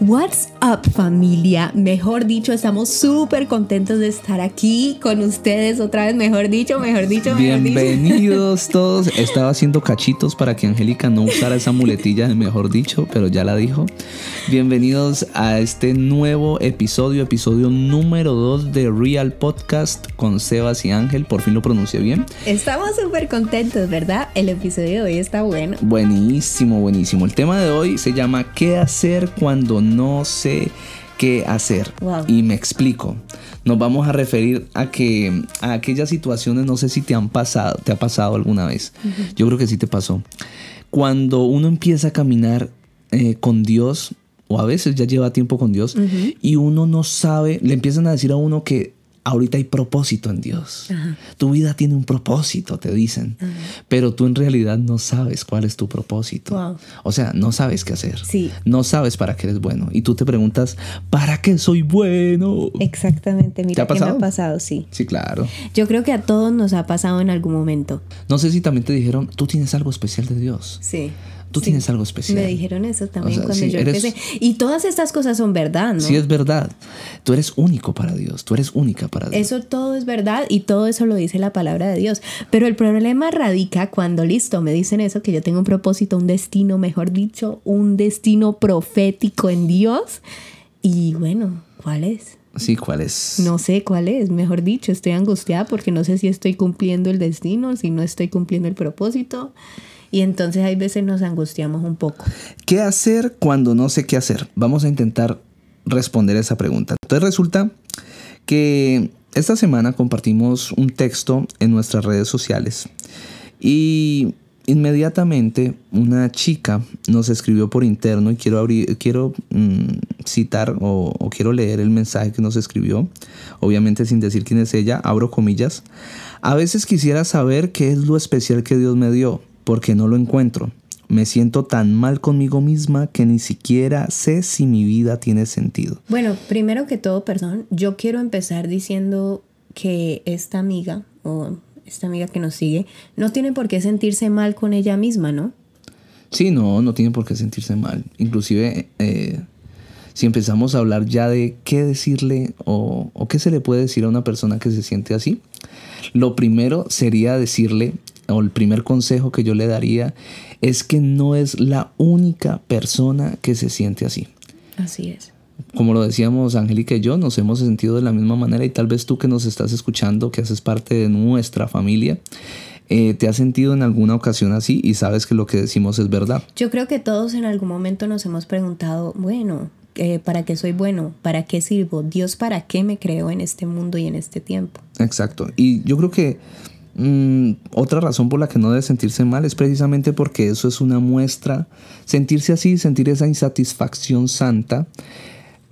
What's up familia? Mejor dicho, estamos súper contentos de estar aquí con ustedes otra vez, mejor dicho, mejor dicho, mejor Bienvenidos todos. Estaba haciendo cachitos para que Angélica no usara esa muletilla de mejor dicho, pero ya la dijo. Bienvenidos a este nuevo episodio, episodio número 2 de Real Podcast con Sebas y Ángel. Por fin lo pronuncié bien. Estamos súper contentos, ¿verdad? El episodio de hoy está bueno. Buenísimo, buenísimo. El tema de hoy se llama ¿Qué hacer cuando no sé qué hacer. Y me explico. Nos vamos a referir a que a aquellas situaciones, no sé si te han pasado, te ha pasado alguna vez. Yo creo que sí te pasó. Cuando uno empieza a caminar eh, con Dios, o a veces ya lleva tiempo con Dios, y uno no sabe, le empiezan a decir a uno que ahorita hay propósito en Dios. Tu vida tiene un propósito, te dicen, pero tú en realidad no sabes cuál es tu propósito. O sea, no sabes qué hacer. Sí. No sabes para qué eres bueno. Y tú te preguntas, ¿para qué soy bueno? Exactamente, mira, ¿Te ha me ha pasado? Sí. Sí, claro. Yo creo que a todos nos ha pasado en algún momento. No sé si también te dijeron, tú tienes algo especial de Dios. Sí. Tú tienes algo especial. Me dijeron eso también cuando yo empecé. Y todas estas cosas son verdad, ¿no? Sí, es verdad. Tú eres único para Dios. Tú eres única para Dios. Eso todo es verdad y todo eso lo dice la palabra de Dios. Pero el problema radica cuando, listo, me dicen eso, que yo tengo un propósito, un destino, mejor dicho, un destino profético en Dios. Y bueno, ¿cuál es? Sí, ¿cuál es? No sé cuál es, mejor dicho, estoy angustiada porque no sé si estoy cumpliendo el destino, si no estoy cumpliendo el propósito. Y entonces hay veces nos angustiamos un poco. ¿Qué hacer cuando no sé qué hacer? Vamos a intentar responder esa pregunta. Entonces resulta que esta semana compartimos un texto en nuestras redes sociales y inmediatamente una chica nos escribió por interno y quiero, abrir, quiero mm, citar o, o, quiero leer el mensaje que nos escribió, obviamente sin decir quién es ella, abro comillas. A veces quisiera saber qué es lo especial que Dios me dio porque no lo encuentro. Me siento tan mal conmigo misma que ni siquiera sé si mi vida tiene sentido. Bueno, primero que todo, perdón, yo quiero empezar diciendo que esta amiga o esta amiga que nos sigue no tiene por qué sentirse mal con ella misma, ¿no? Sí, no, no tiene por qué sentirse mal. Inclusive, eh, si empezamos a hablar ya de qué decirle o, o qué se le puede decir a una persona que se siente así, lo primero sería decirle o el primer consejo que yo le daría es que no es la única persona que se siente así. Así es. Como lo decíamos Angélica y yo, nos hemos sentido de la misma manera y tal vez tú que nos estás escuchando, que haces parte de nuestra familia, eh, te has sentido en alguna ocasión así y sabes que lo que decimos es verdad. Yo creo que todos en algún momento nos hemos preguntado, bueno, eh, ¿para qué soy bueno? ¿Para qué sirvo? Dios, ¿para qué me creo en este mundo y en este tiempo? Exacto. Y yo creo que Mm, otra razón por la que no debe sentirse mal es precisamente porque eso es una muestra, sentirse así, sentir esa insatisfacción santa,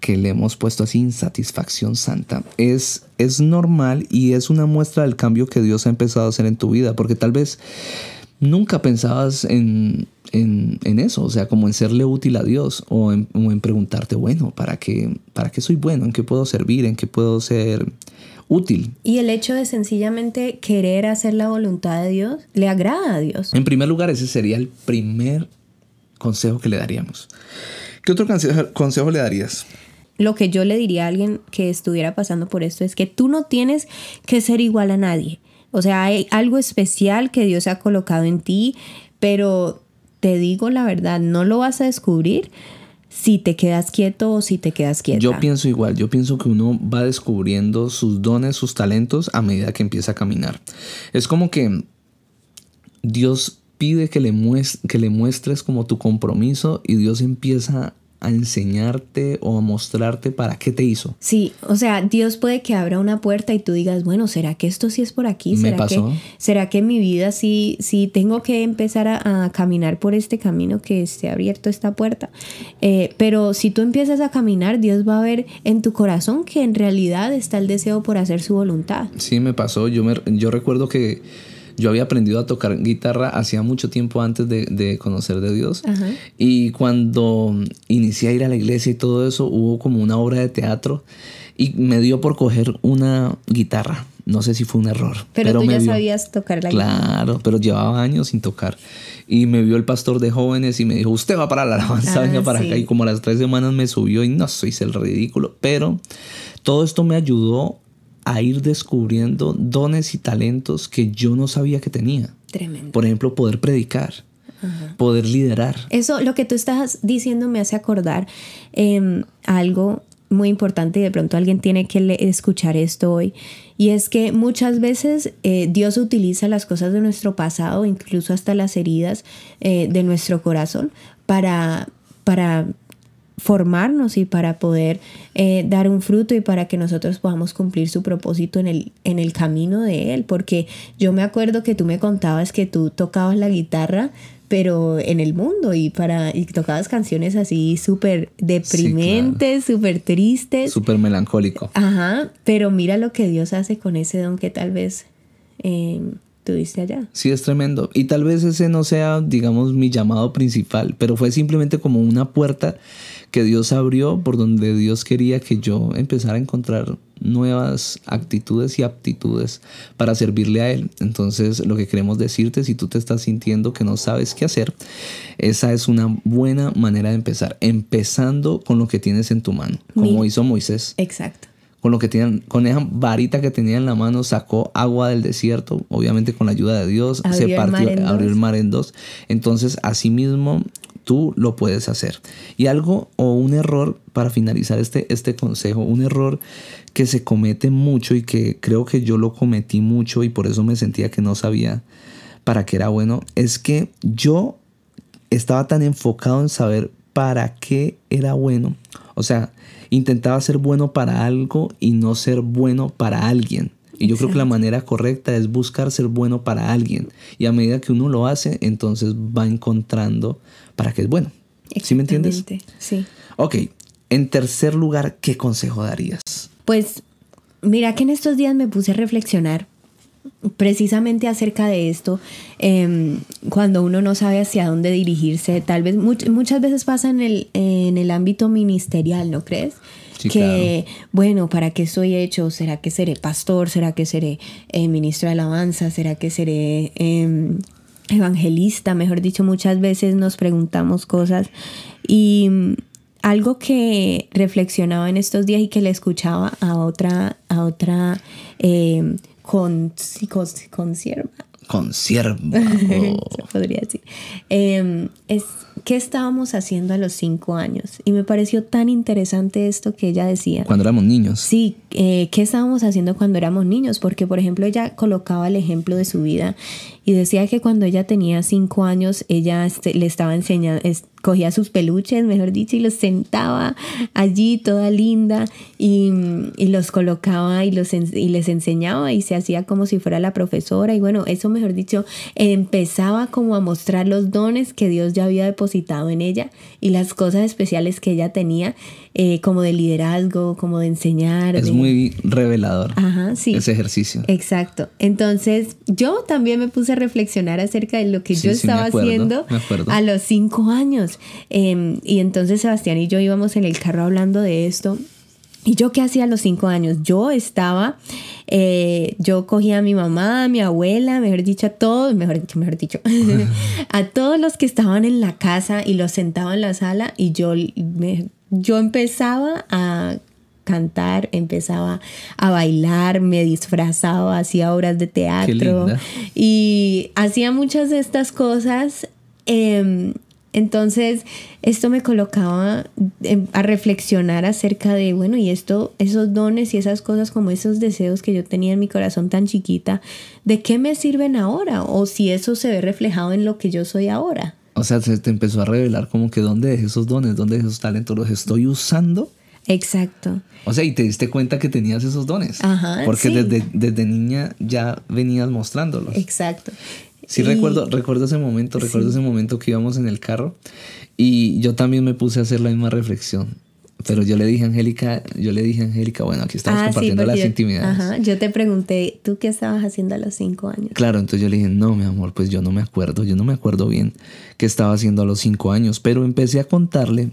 que le hemos puesto así, insatisfacción santa, es, es normal y es una muestra del cambio que Dios ha empezado a hacer en tu vida, porque tal vez nunca pensabas en, eso, o sea, como en serle útil a Dios o en, o en preguntarte, bueno, ¿para qué, ¿para qué soy bueno? ¿En qué puedo servir? ¿En qué puedo ser útil. Y el hecho de sencillamente querer hacer la voluntad de Dios le agrada a Dios. En primer lugar, ese sería el primer consejo que le daríamos. ¿Qué otro consejo, le darías? Lo que yo le diría a alguien que estuviera pasando por esto es que tú no tienes que ser igual a nadie. O sea, hay algo especial que Dios ha colocado en ti, pero te digo la verdad, no lo vas a descubrir si te quedas quieto o si te quedas quieta. Yo pienso igual, yo pienso que uno va descubriendo sus dones, sus talentos a medida que empieza a caminar. Es como que Dios pide que le, que le muestres como tu compromiso y Dios empieza a enseñarte o a mostrarte para qué te hizo. Sí, o sea, Dios puede que abra una puerta y tú digas, bueno, ¿será que esto sí es por aquí? ¿Será, pasó? Que, ¿será que en mi vida sí, sí tengo que empezar a, caminar por este camino que se ha abierto esta puerta? Eh, pero si tú empiezas a caminar, Dios va a ver en tu corazón que en realidad está el deseo por hacer su voluntad. Sí, me pasó. Yo, me, yo recuerdo que yo había aprendido a tocar guitarra hacía mucho tiempo antes de, conocer de Dios. Y cuando inicié a ir a la iglesia y todo eso, hubo como una obra de teatro y me dio por coger una guitarra. No sé si fue un error. Pero, tú ya sabías tocar la guitarra. Claro, pero llevaba años sin tocar. y me vio el pastor de jóvenes y me dijo, usted va para la alabanza, Ah, venga para sí. acá. Y como a las tres semanas me subió y no soy el ridículo. Pero todo esto me ayudó a ir descubriendo dones y talentos que yo no sabía que tenía. Tremendo. Por ejemplo, poder predicar, poder liderar. Eso, lo que tú estás diciendo me hace acordar eh, algo muy importante y de pronto alguien tiene que le- escuchar esto hoy. Y es que muchas veces eh, Dios utiliza las cosas de nuestro pasado, incluso hasta las heridas eh, de nuestro corazón, para, para formarnos y para poder eh, dar un fruto y para que nosotros podamos cumplir su propósito en el, en el camino de Él. Porque yo me acuerdo que tú me contabas que tú tocabas la guitarra, pero en el mundo y, para, y tocabas canciones así súper deprimentes, súper tristes. Súper melancólico. Ajá, pero mira lo que Dios hace con ese don que tal vez eh, tuviste allá. Sí, es tremendo. Y tal vez ese no sea, digamos, mi llamado principal, pero fue simplemente como una puerta que Dios abrió por donde Dios quería que yo empezara a encontrar nuevas actitudes y aptitudes para servirle a Él. Entonces, lo que queremos decirte, si tú te estás sintiendo que no sabes qué hacer, esa es una buena manera de empezar, empezando con lo que tienes en tu mano, como hizo Moisés Exacto. con lo que tenían, con esa varita que tenía en la mano, sacó agua del desierto, obviamente con la ayuda de Dios, Abrió se el partió, en abrió el mar en dos. Entonces, asimismo, tú lo puedes hacer. Y algo o un error, para finalizar este, este consejo, un error que se comete mucho y que creo que yo lo cometí mucho y por eso me sentía que no sabía para qué era bueno, es que yo estaba tan enfocado en saber para qué era bueno. O sea, intentaba ser bueno para algo y no ser bueno para alguien. Y yo creo que la manera correcta es buscar ser bueno para alguien. Y a medida que uno lo hace, entonces va encontrando para qué es bueno. ¿Sí me entiendes? Sí. Ok, en tercer lugar, ¿qué consejo darías? Pues mira que en estos días me puse a reflexionar precisamente acerca de esto, em, cuando uno no sabe hacia dónde dirigirse, tal vez much- muchas veces pasa en el, en el ámbito ministerial, ¿no crees? Sí, que, bueno, ¿para qué soy hecho? ¿Será que seré pastor? ¿Será que seré eh, ministro de alabanza? ¿Será que seré em, evangelista? Mejor dicho, muchas veces nos preguntamos cosas y mm, algo que reflexionaba en estos días y que le escuchaba a otra, a otra eh, con, con- consierva, Consierva. se podría decir, eh, es qué estábamos haciendo a los cinco años. Y me pareció tan interesante esto que ella decía. Cuando éramos niños. Sí, eh, ¿qué estábamos haciendo cuando éramos niños? Porque, por ejemplo, ella colocaba el ejemplo de su vida y decía que cuando ella tenía cinco años, ella este, le estaba enseñando, cogía sus peluches, mejor dicho, y los sentaba allí toda linda y, y los colocaba y, los, y les enseñaba y se hacía como si fuera la profesora. Y bueno, eso, mejor dicho, empezaba como a mostrar los dones que Dios ya había depositado en ella y las cosas especiales que ella tenía, eh, como de liderazgo, como de enseñar. Es de- muy revelador Ajá, sí. ese ejercicio. Exacto. Entonces, yo también me puse a reflexionar acerca de lo que Sí, yo sí, estaba acuerdo, haciendo a los cinco años. Eh, y entonces Sebastián y yo íbamos en el carro hablando de esto. ¿Y yo qué hacía a los cinco años? Yo estaba, eh, yo cogía a mi mamá, a mi abuela, mejor dicho, a todos, mejor dicho, mejor dicho, a todos los que estaban en la casa y los sentaba en la sala y yo, me- yo empezaba a cantar, empezaba a bailar, me disfrazaba, hacía obras de teatro y hacía muchas de estas cosas. em, entonces, esto me colocaba em, a reflexionar acerca de, bueno, y esto, esos dones y esas cosas como esos deseos que yo tenía en mi corazón tan chiquita, ¿de qué me sirven ahora? O si eso se ve reflejado en lo que yo soy ahora. O sea, se te empezó a revelar como que dónde dejé esos dones, dónde dejé esos talentos, los estoy usando. Exacto. O sea, y te diste cuenta que tenías esos dones. Ajá, Porque sí. desde, desde niña ya venías mostrándolos. Exacto. Sí, Y- recuerdo, recuerdo ese momento, recuerdo ese momento que íbamos en el carro y yo también me puse a hacer la misma reflexión. Pero yo le dije a Angélica, yo le dije a Angélica, bueno, aquí estamos Ah, sí, compartiendo porque las yo- intimidades. Ajá, yo te pregunté, ¿tú qué estabas haciendo a los cinco años? Claro, entonces yo le dije, no, mi amor, pues yo no me acuerdo, yo no me acuerdo bien qué estaba haciendo a los cinco años, pero empecé a contarle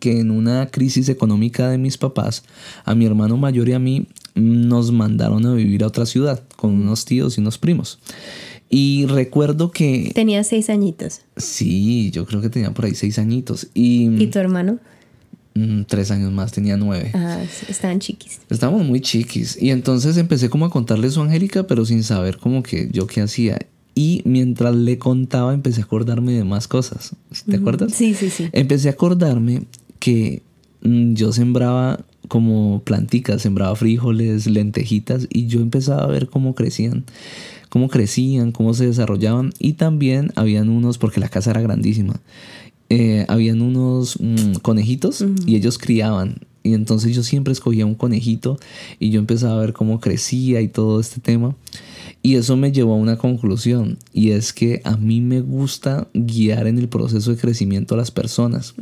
que en una crisis económica de mis papás, a mi hermano mayor y a mí nos mandaron a vivir a otra ciudad con unos tíos y unos primos. Y recuerdo que... Tenía seis añitos. Sí, yo creo que tenía por ahí seis añitos. ¿Y, ¿Y tu hermano? Mm, tres años más, tenía nueve. Ah, estaban chiquis. Estábamos muy chiquis. Y entonces empecé como a contarle eso a Angélica, pero sin saber como que yo qué hacía. Y mientras le contaba, empecé a acordarme de más cosas. ¿Te acuerdas? Sí, sí, sí. Empecé a acordarme que mm, yo sembraba como planticas, sembraba frijoles, lentejitas, y yo empezaba a ver cómo crecían cómo crecían, cómo se desarrollaban y también habían unos, porque la casa era grandísima, eh, habían unos mm, conejitos y ellos criaban. Y entonces yo siempre escogía un conejito y yo empezaba a ver cómo crecía y todo este tema. Y eso me llevó a una conclusión y es que a mí me gusta guiar en el proceso de crecimiento a las personas.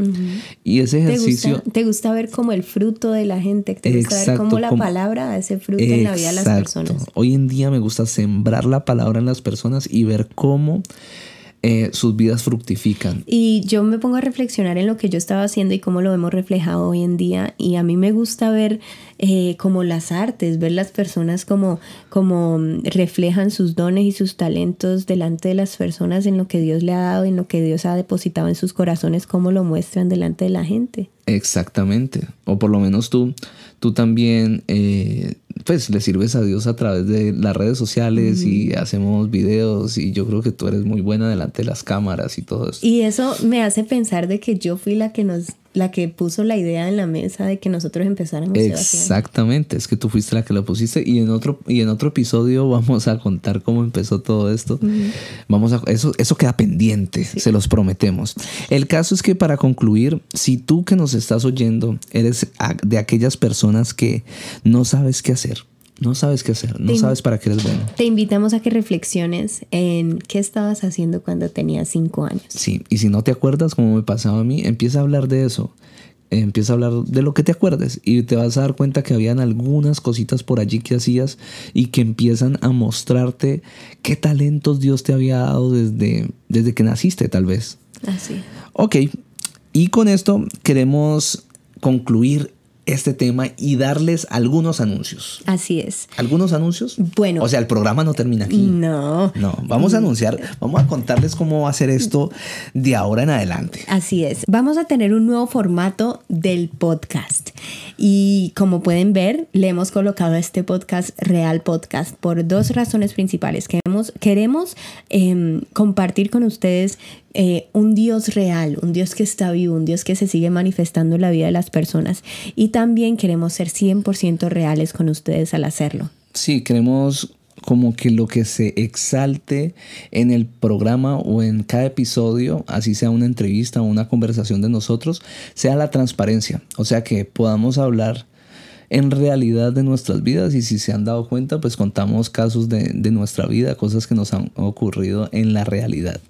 Y ese ejercicio... ¿Te gusta, ver como el fruto de la gente, te gusta ver cómo la palabra ese fruto en la vida de las personas. Hoy en día me gusta sembrar la palabra en las personas y ver cómo eh, sus vidas fructifican. Y yo me pongo a reflexionar en lo que yo estaba haciendo y cómo lo hemos reflejado hoy en día. Y a mí me gusta ver eh, como las artes, ver las personas como, como reflejan sus dones y sus talentos delante de las personas en lo que Dios le ha dado, en lo que Dios ha depositado en sus corazones, cómo lo muestran delante de la gente. Exactamente. O por lo menos tú, tú también eh, pues le sirves a Dios a través de las redes sociales y hacemos videos y yo creo que tú eres muy buena delante de las cámaras y todo eso. Y eso me hace pensar de que yo fui la que nos la que puso la idea en la mesa de que nosotros empezáramos Exactamente, es que tú fuiste la que lo pusiste y en otro y en otro episodio vamos a contar cómo empezó todo esto. Vamos a eso eso queda pendiente, se los prometemos. El caso es que para concluir, si tú que nos estás oyendo eres de aquellas personas que no sabes qué hacer, no sabes qué hacer, no sabes para qué eres bueno. Te invitamos a que reflexiones en qué estabas haciendo cuando tenías cinco años. Sí, y si no te acuerdas, como me pasaba a mí, empieza a hablar de eso. Empieza a hablar de lo que te acuerdes y te vas a dar cuenta que habían algunas cositas por allí que hacías y que empiezan a mostrarte qué talentos Dios te había dado desde, desde que naciste, tal vez. Así. Ok, y con esto queremos concluir este tema y darles algunos anuncios. Así es. ¿Algunos anuncios? Bueno. O sea, el programa no termina aquí. No. No, vamos a anunciar, vamos a contarles cómo va a ser esto de ahora en adelante. Así es. Vamos a tener un nuevo formato del podcast. Y como pueden ver, le hemos colocado a este podcast Real Podcast por dos razones principales. Queremos, queremos em, compartir con ustedes eh, un Dios real, un Dios que está vivo, un Dios que se sigue manifestando en la vida de las personas. Y también queremos ser 100% reales con ustedes al hacerlo. Sí, queremos como que lo que se exalte en el programa o en cada episodio, así sea una entrevista o una conversación de nosotros, sea la transparencia. O sea, que podamos hablar en realidad de nuestras vidas y si se han dado cuenta, pues contamos casos de, nuestra vida, cosas que nos han ocurrido en la realidad,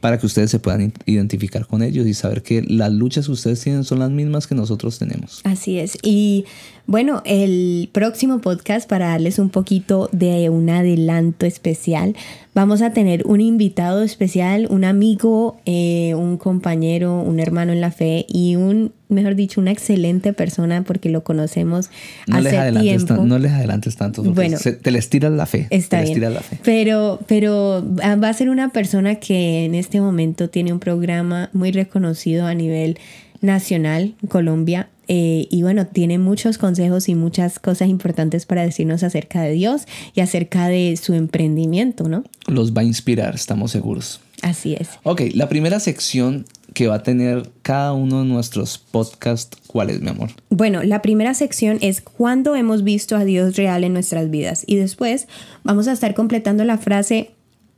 para que ustedes se puedan identificar con ellos y saber que las luchas que ustedes tienen son las mismas que nosotros tenemos. Así es. Y bueno, el próximo podcast, para darles un poquito de un adelanto especial, vamos a tener un invitado especial, un amigo, eh, un compañero, un hermano en la fe y un, mejor dicho, una excelente persona porque lo conocemos no hace les tiempo. no les adelantes tanto, bueno, te les tiras la fe. Está bien. La fe. Pero, pero va a ser una persona que en este momento tiene un programa muy reconocido a nivel nacional, Colombia, eh, y bueno, tiene muchos consejos y muchas cosas importantes para decirnos acerca de Dios y acerca de su emprendimiento, ¿no? Los va a inspirar, estamos seguros. Así es. Ok, la primera sección que va a tener cada uno de nuestros podcasts, ¿cuál es, mi amor? Bueno, la primera sección es cuando hemos visto a Dios real en nuestras vidas. Y después vamos a estar completando la frase,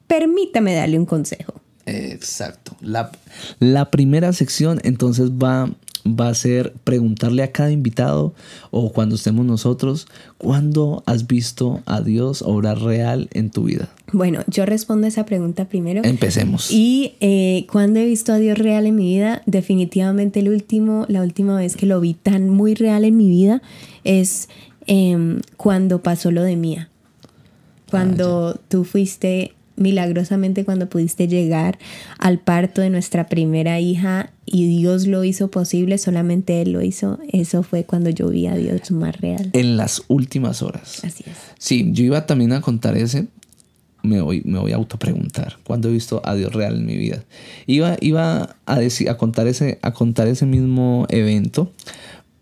permítame darle un consejo. Exacto. La, la primera sección entonces va va a ser preguntarle a cada invitado o cuando estemos nosotros, ¿cuándo has visto a Dios obrar real en tu vida? Bueno, yo respondo esa pregunta primero. Empecemos. Y eh, cuando he visto a Dios real en mi vida, definitivamente el último, la última vez que lo vi tan muy real en mi vida es em, cuando pasó lo de Mía. Cuando ah, tú fuiste milagrosamente cuando pudiste llegar al parto de nuestra primera hija y Dios lo hizo posible, solamente Él lo hizo. Eso fue cuando yo vi a Dios más real. En las últimas horas. Así es. Sí, yo iba también a contar ese. me voy, me voy a autopreguntar, ¿cuándo he visto a Dios real en mi vida? Iba, iba a, decir, a, contar ese, a contar ese mismo evento,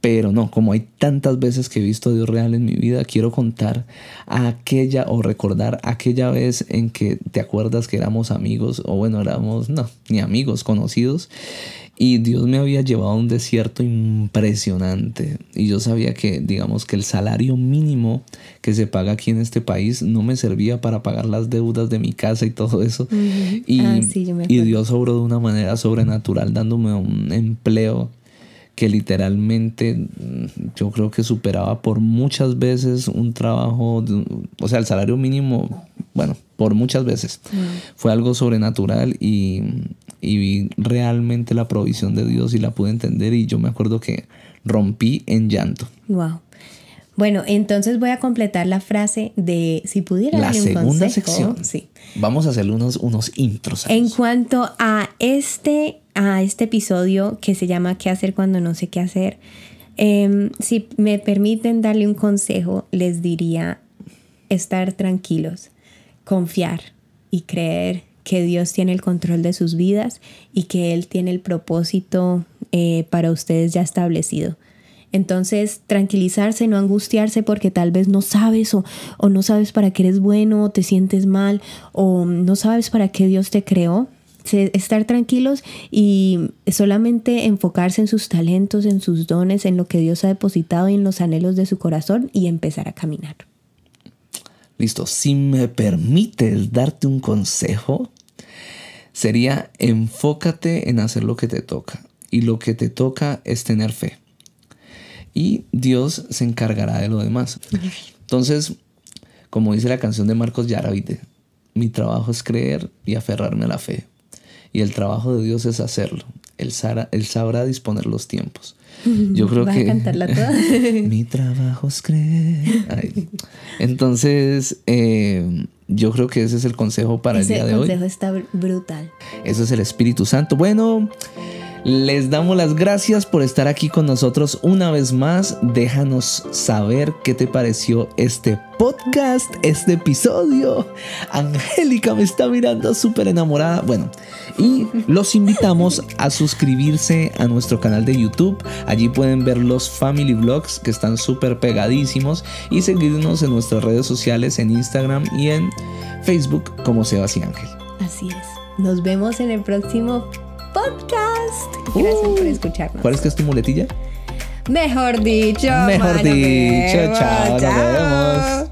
pero no, como hay tantas veces que he visto a Dios real en mi vida, quiero contar aquella o recordar aquella vez en que te acuerdas que éramos amigos, o bueno, éramos, no, ni amigos, conocidos, y Dios me había llevado a un desierto impresionante. Y yo sabía que, digamos, que el salario mínimo que se paga aquí en este país no me servía para pagar las deudas de mi casa y todo eso. y, ah, y Dios obró de una manera sobrenatural dándome un empleo que literalmente mm, yo creo que superaba por muchas veces un trabajo, o sea, el salario mínimo, bueno, por muchas veces. Fue algo sobrenatural y, y vi realmente la provisión de Dios y la pude entender y yo me acuerdo que rompí en llanto. Wow. Bueno, entonces voy a completar la frase de si pudiera la segunda sección. Sí. Vamos a hacer unos, unos intros. En cuanto a este a este episodio que se llama ¿Qué hacer cuando no sé qué hacer? Em, si me permiten darle un consejo, les diría estar tranquilos, confiar y creer que Dios tiene el control de sus vidas y que Él tiene el propósito eh, para ustedes ya establecido. Entonces, tranquilizarse, no angustiarse porque tal vez no sabes o, o no sabes para qué eres bueno, o te sientes mal, o no sabes para qué Dios te creó estar tranquilos y solamente enfocarse en sus talentos, en sus dones, en lo que Dios ha depositado y en los anhelos de su corazón y empezar a caminar. Listo, si me permites darte un consejo, sería enfócate en hacer lo que te toca. Y lo que te toca es tener fe. Y Dios se encargará de lo demás. Entonces, como dice la canción de Marcos Yaravite, mi trabajo es creer y aferrarme a la fe y el trabajo de Dios es hacerlo. Él, sabrá, disponer los tiempos. Yo creo que... A cantarla toda? mi trabajo es creer. Entonces, eh, yo creo que ese es el consejo para el día de hoy. El consejo está brutal. Eso es el Espíritu Santo. Bueno, les damos las gracias por estar aquí con nosotros una vez más. Déjanos saber qué te pareció este podcast, este episodio. Angélica me está mirando súper enamorada. Bueno, y los invitamos a suscribirse a nuestro canal de YouTube. Allí pueden ver los family vlogs que están súper pegadísimos y seguirnos en nuestras redes sociales en Instagram y en Facebook como Sebastián Ángel. Así es. Nos vemos en el próximo podcast. Gracias por uh, escucharnos. ¿Cuál es que es tu muletilla? Mejor dicho. Mejor dicho. Chao. Nos vemos.